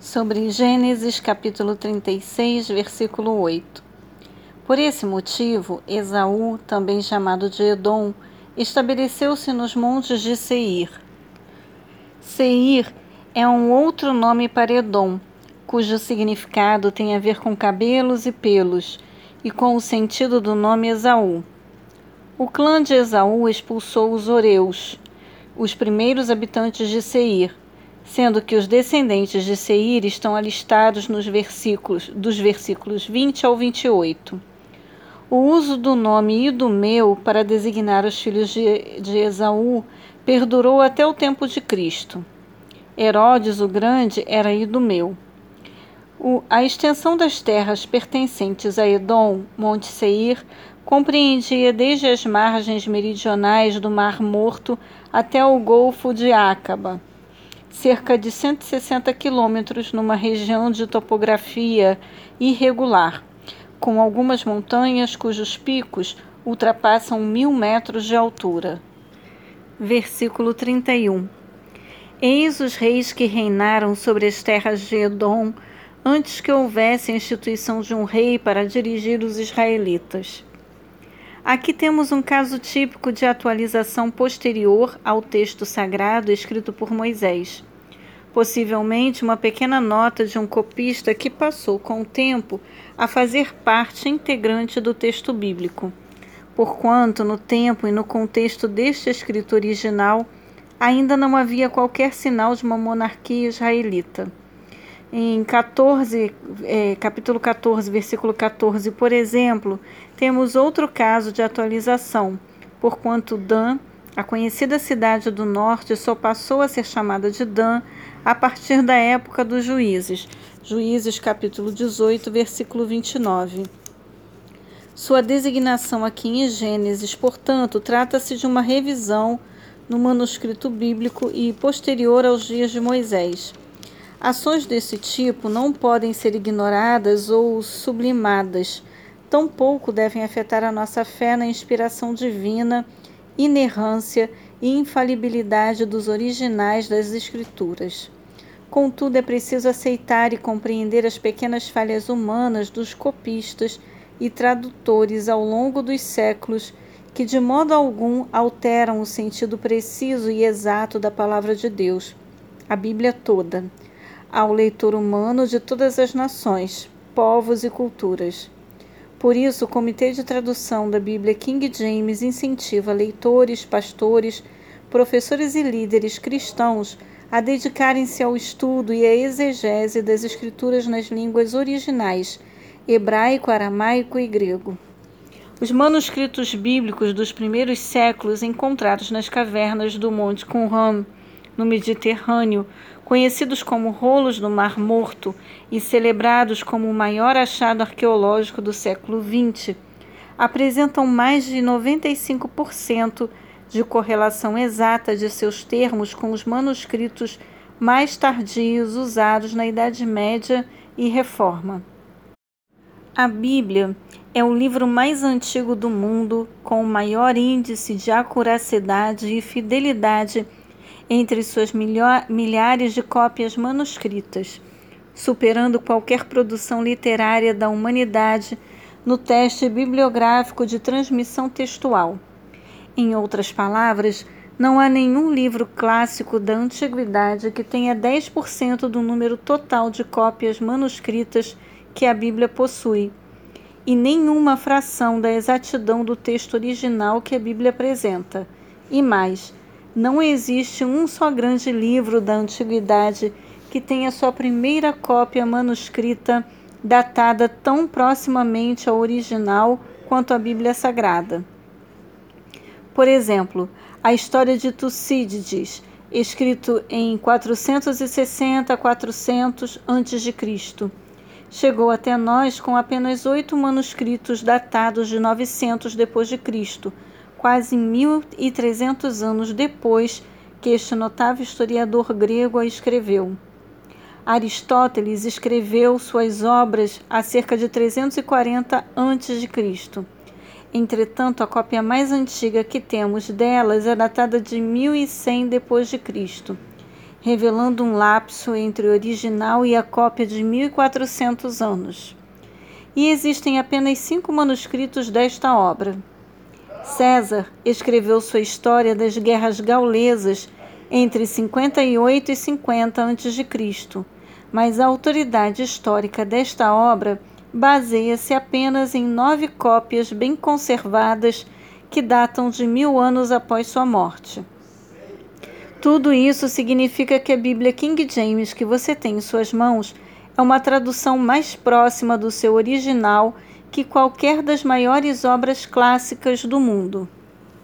sobre Gênesis capítulo 36, versículo 8. Por esse motivo, Esaú, também chamado de Edom, estabeleceu-se nos montes de Seir. Seir é um outro nome para Edom, cujo significado tem a ver com cabelos e pelos, e com o sentido do nome Esaú. O clã de Esaú expulsou os Oreus, os primeiros habitantes de Seir, sendo que os descendentes de Seir estão alistados nos versículos dos versículos 20 ao 28. O uso do nome Idumeu para designar os filhos de, de Esaú perdurou até o tempo de Cristo. Herodes o Grande era Idumeu. O, a extensão das terras pertencentes a Edom, Monte Seir, compreendia desde as margens meridionais do Mar Morto até o Golfo de Acaba cerca de 160 quilômetros numa região de topografia irregular, com algumas montanhas cujos picos ultrapassam mil metros de altura. Versículo 31 Eis os reis que reinaram sobre as terras de Edom antes que houvesse a instituição de um rei para dirigir os israelitas. Aqui temos um caso típico de atualização posterior ao texto sagrado escrito por Moisés. Possivelmente uma pequena nota de um copista que passou com o tempo a fazer parte integrante do texto bíblico, porquanto no tempo e no contexto deste escrito original ainda não havia qualquer sinal de uma monarquia israelita. Em 14, é, capítulo 14, versículo 14, por exemplo, temos outro caso de atualização, porquanto Dan, a conhecida cidade do norte, só passou a ser chamada de Dan a partir da época dos juízes. Juízes, capítulo 18, versículo 29. Sua designação aqui em Gênesis, portanto, trata-se de uma revisão no manuscrito bíblico e posterior aos dias de Moisés. Ações desse tipo não podem ser ignoradas ou sublimadas, tampouco devem afetar a nossa fé na inspiração divina, inerrância e infalibilidade dos originais das Escrituras. Contudo, é preciso aceitar e compreender as pequenas falhas humanas dos copistas e tradutores ao longo dos séculos que de modo algum alteram o sentido preciso e exato da palavra de Deus, a Bíblia toda ao leitor humano de todas as nações, povos e culturas. Por isso, o Comitê de Tradução da Bíblia King James incentiva leitores, pastores, professores e líderes cristãos a dedicarem-se ao estudo e à exegese das Escrituras nas línguas originais, hebraico, aramaico e grego. Os manuscritos bíblicos dos primeiros séculos encontrados nas cavernas do Monte Qumran, no Mediterrâneo, conhecidos como rolos do Mar Morto e celebrados como o maior achado arqueológico do século XX, apresentam mais de 95% de correlação exata de seus termos com os manuscritos mais tardios usados na Idade Média e Reforma. A Bíblia é o livro mais antigo do mundo, com o maior índice de acuracidade e fidelidade entre suas milhares de cópias manuscritas, superando qualquer produção literária da humanidade no teste bibliográfico de transmissão textual. Em outras palavras, não há nenhum livro clássico da antiguidade que tenha 10% do número total de cópias manuscritas que a Bíblia possui, e nenhuma fração da exatidão do texto original que a Bíblia apresenta. E mais, não existe um só grande livro da antiguidade que tenha sua primeira cópia manuscrita datada tão proximamente ao original quanto a Bíblia Sagrada. Por exemplo, a história de Tucídides, escrito em 460 a 400 a.C., chegou até nós com apenas oito manuscritos datados de 900 depois de Cristo quase 1.300 anos depois que este notável historiador grego a escreveu. Aristóteles escreveu suas obras há cerca de 340 a.C. Entretanto, a cópia mais antiga que temos delas é datada de 1100 depois de Cristo. revelando um lapso entre o original e a cópia de 1400 anos. E existem apenas cinco manuscritos desta obra. César escreveu sua história das guerras gaulesas entre 58 e 50 a.C., mas a autoridade histórica desta obra baseia-se apenas em nove cópias bem conservadas que datam de mil anos após sua morte. Tudo isso significa que a Bíblia King James que você tem em suas mãos é uma tradução mais próxima do seu original que qualquer das maiores obras clássicas do mundo.